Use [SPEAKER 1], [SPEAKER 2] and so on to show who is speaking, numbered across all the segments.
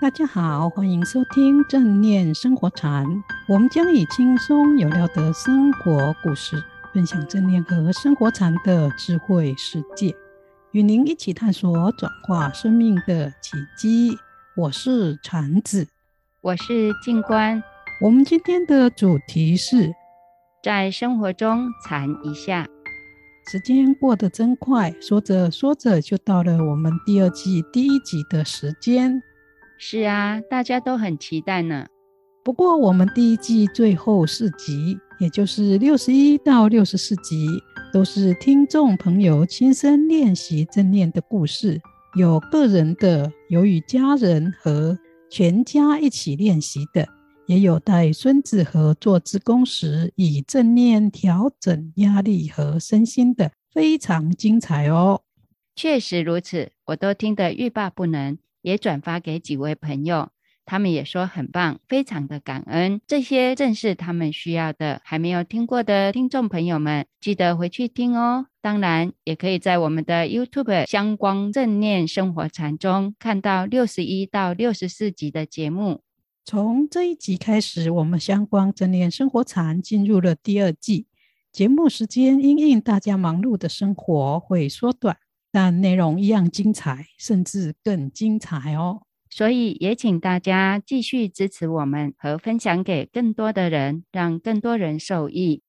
[SPEAKER 1] 大家好，欢迎收听正念生活禅。我们将以轻松有料的生活故事，分享正念和生活禅的智慧世界，与您一起探索转化生命的奇迹。我是禅子，
[SPEAKER 2] 我是静观。
[SPEAKER 1] 我们今天的主题是
[SPEAKER 2] 在生活中禅一下。
[SPEAKER 1] 时间过得真快，说着说着就到了我们第二季第一集的时间。
[SPEAKER 2] 是啊，大家都很期待呢。
[SPEAKER 1] 不过我们第一季最后四集，也就是六十一到六十四集，都是听众朋友亲身练习正念的故事，有个人的，有与家人和全家一起练习的。也有带孙子和做志工时以正念调整压力和身心的，非常精彩哦。
[SPEAKER 2] 确实如此，我都听得欲罢不能，也转发给几位朋友，他们也说很棒，非常的感恩。这些正是他们需要的。还没有听过的听众朋友们，记得回去听哦。当然，也可以在我们的 YouTube 香光正念生活禅中看到六十一到六十四集的节目。
[SPEAKER 1] 从这一集开始，我们香光正念生活禅进入了第二季。节目时间因应大家忙碌的生活会缩短，但内容一样精彩，甚至更精彩哦。
[SPEAKER 2] 所以也请大家继续支持我们和分享给更多的人，让更多人受益。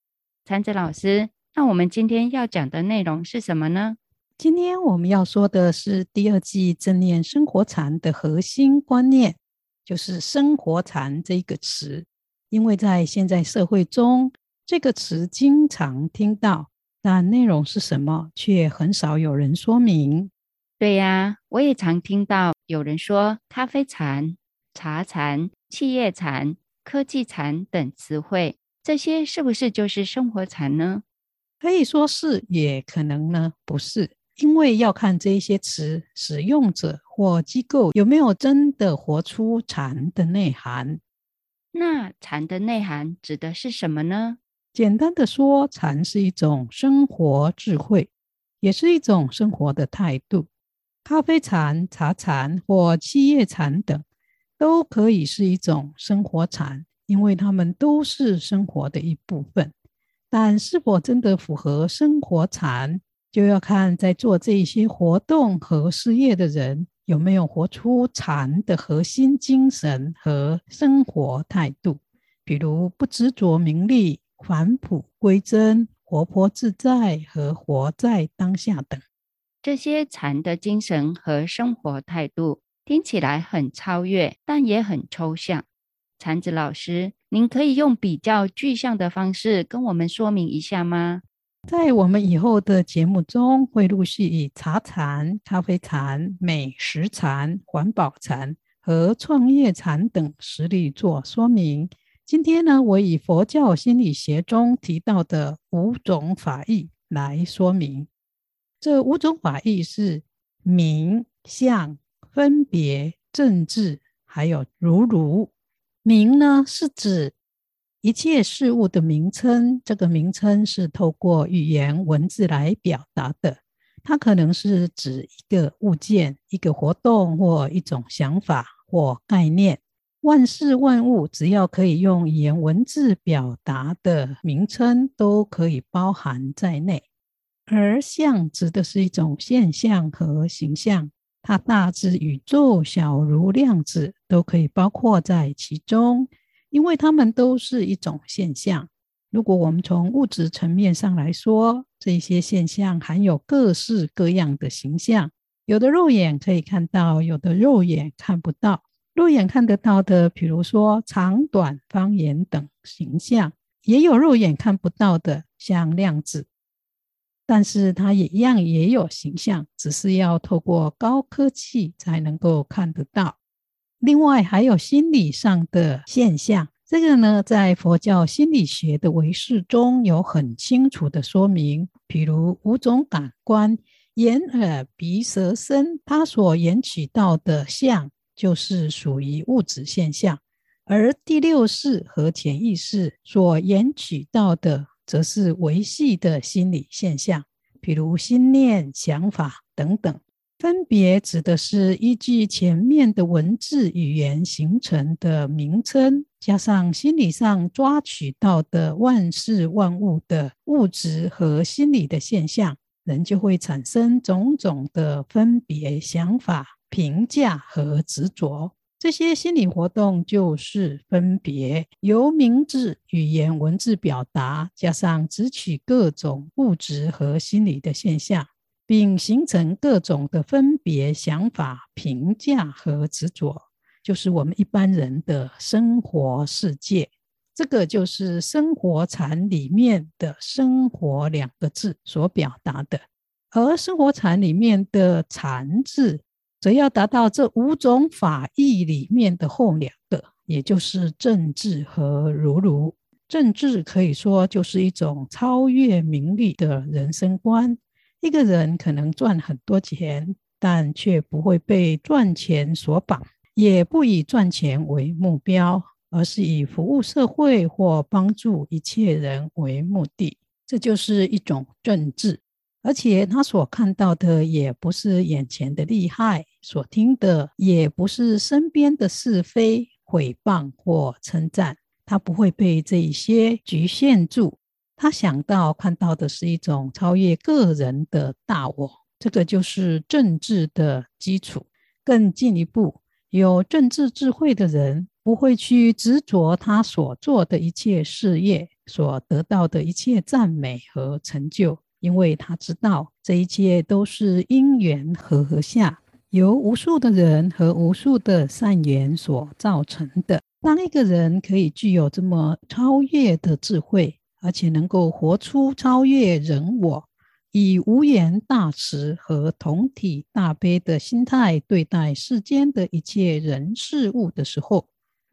[SPEAKER 2] 禅子老师，那我们今天要讲的内容是什么呢？
[SPEAKER 1] 今天我们要说的是第二季正念生活禅的核心观念。就是“生活禅”这个词，因为在现在社会中，这个词经常听到，但内容是什么，却很少有人说明。
[SPEAKER 2] 对呀，我也常听到有人说“咖啡禅”、“茶禅”、“企业禅”、“科技禅”等词汇，这些是不是就是生活禅呢？
[SPEAKER 1] 可以说是，也可能呢，不是。因为要看这些词使用者或机构有没有真的活出禅的内涵。
[SPEAKER 2] 那禅的内涵指的是什么呢？
[SPEAKER 1] 简单的说，禅是一种生活智慧，也是一种生活的态度。咖啡禅、茶禅或七叶禅等，都可以是一种生活禅，因为它们都是生活的一部分。但是否真的符合生活禅？就要看在做这些活动和事业的人有没有活出禅的核心精神和生活态度，比如不执着名利、返璞归真、活泼自在和活在当下等。
[SPEAKER 2] 这些禅的精神和生活态度听起来很超越，但也很抽象。禅子老师，您可以用比较具象的方式跟我们说明一下吗？
[SPEAKER 1] 在我们以后的节目中，会陆续以茶禅、咖啡禅、美食禅、环保禅和创业禅等实例做说明。今天呢，我以佛教心理学中提到的五种法义来说明。这五种法义是名、相、分别、正智，还有如如。名呢，是指一切事物的名称，这个名称是透过语言文字来表达的。它可能是指一个物件、一个活动或一种想法或概念。万事万物，只要可以用语言文字表达的名称，都可以包含在内。而相指的是一种现象和形象，它大至宇宙，小如量子，都可以包括在其中。因为它们都是一种现象。如果我们从物质层面上来说，这些现象含有各式各样的形象，有的肉眼可以看到，有的肉眼看不到。肉眼看得到的，比如说长短、方圆等形象，也有肉眼看不到的，像量子。但是它也一样也有形象，只是要透过高科技才能够看得到。另外还有心理上的现象，这个呢，在佛教心理学的唯识中有很清楚的说明。譬如五种感官，眼、耳、鼻、舌、身，它所引起到的相，就是属于物质现象；而第六识和潜意识所延取到的，则是维系的心理现象，譬如心念、想法等等。分别指的是依据前面的文字语言形成的名称，加上心理上抓取到的万事万物的物质和心理的现象，人就会产生种种的分别想法、评价和执着。这些心理活动就是分别，由名字、语言、文字表达，加上执取各种物质和心理的现象。并形成各种的分别想法、评价和执着，就是我们一般人的生活世界。这个就是生活禅里面的“生活”两个字所表达的。而生活禅里面的“禅”字，则要达到这五种法义里面的后两个，也就是正智和如如。正智可以说就是一种超越名利的人生观。一个人可能赚很多钱，但却不会被赚钱所绑，也不以赚钱为目标，而是以服务社会或帮助一切人为目的。这就是一种正智，而且他所看到的也不是眼前的利害，所听的也不是身边的是非、诽谤或称赞，他不会被这一些局限住。他想到看到的是一种超越个人的大我，这个就是政治的基础。更进一步，有政治智慧的人不会去执着他所做的一切事业，所得到的一切赞美和成就，因为他知道这一切都是因缘和合下，由无数的人和无数的善缘所造成的。当一个人可以具有这么超越的智慧，而且能够活出超越人我，以无缘大慈和同体大悲的心态对待世间的一切人事物的时候，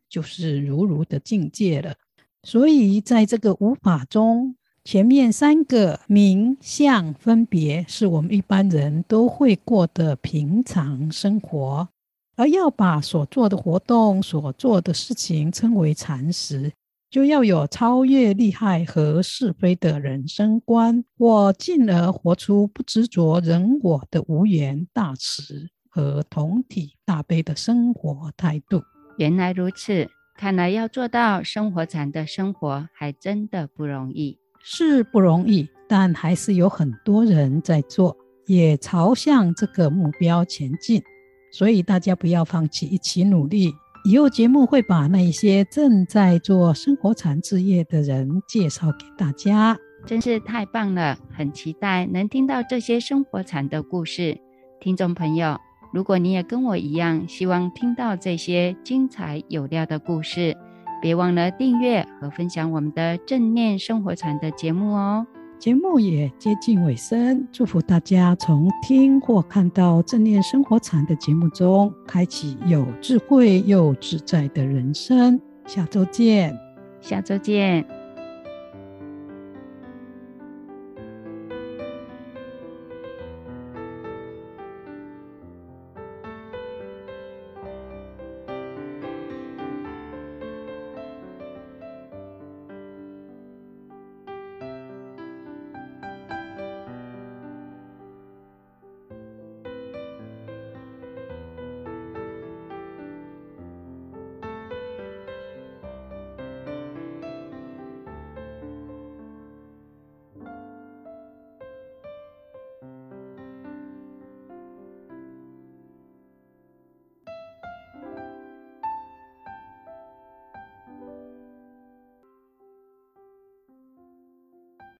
[SPEAKER 1] 就是如如的境界了。所以，在这个五法中，前面三个名相分别是我们一般人都会过的平常生活，而要把所做的活动、所做的事情称为禅时，就要有超越利害和是非的人生观，或进而活出不执着人我的无缘大慈和同体大悲的生活态度。
[SPEAKER 2] 原来如此，看来要做到生活禅的生活，还真的不容易。
[SPEAKER 1] 是不容易，但还是有很多人在做，也朝向这个目标前进。所以大家不要放弃，一起努力。以后节目会把那些正在做生活禅事业的人介绍给大家，
[SPEAKER 2] 真是太棒了！很期待能听到这些生活禅的故事。听众朋友，如果你也跟我一样，希望听到这些精彩有料的故事，别忘了订阅和分享我们的正念生活禅的节目哦。
[SPEAKER 1] 节目也接近尾声，祝福大家从听或看到正念生活禅的节目中，开启有智慧又自在的人生。下周见，
[SPEAKER 2] 下周见。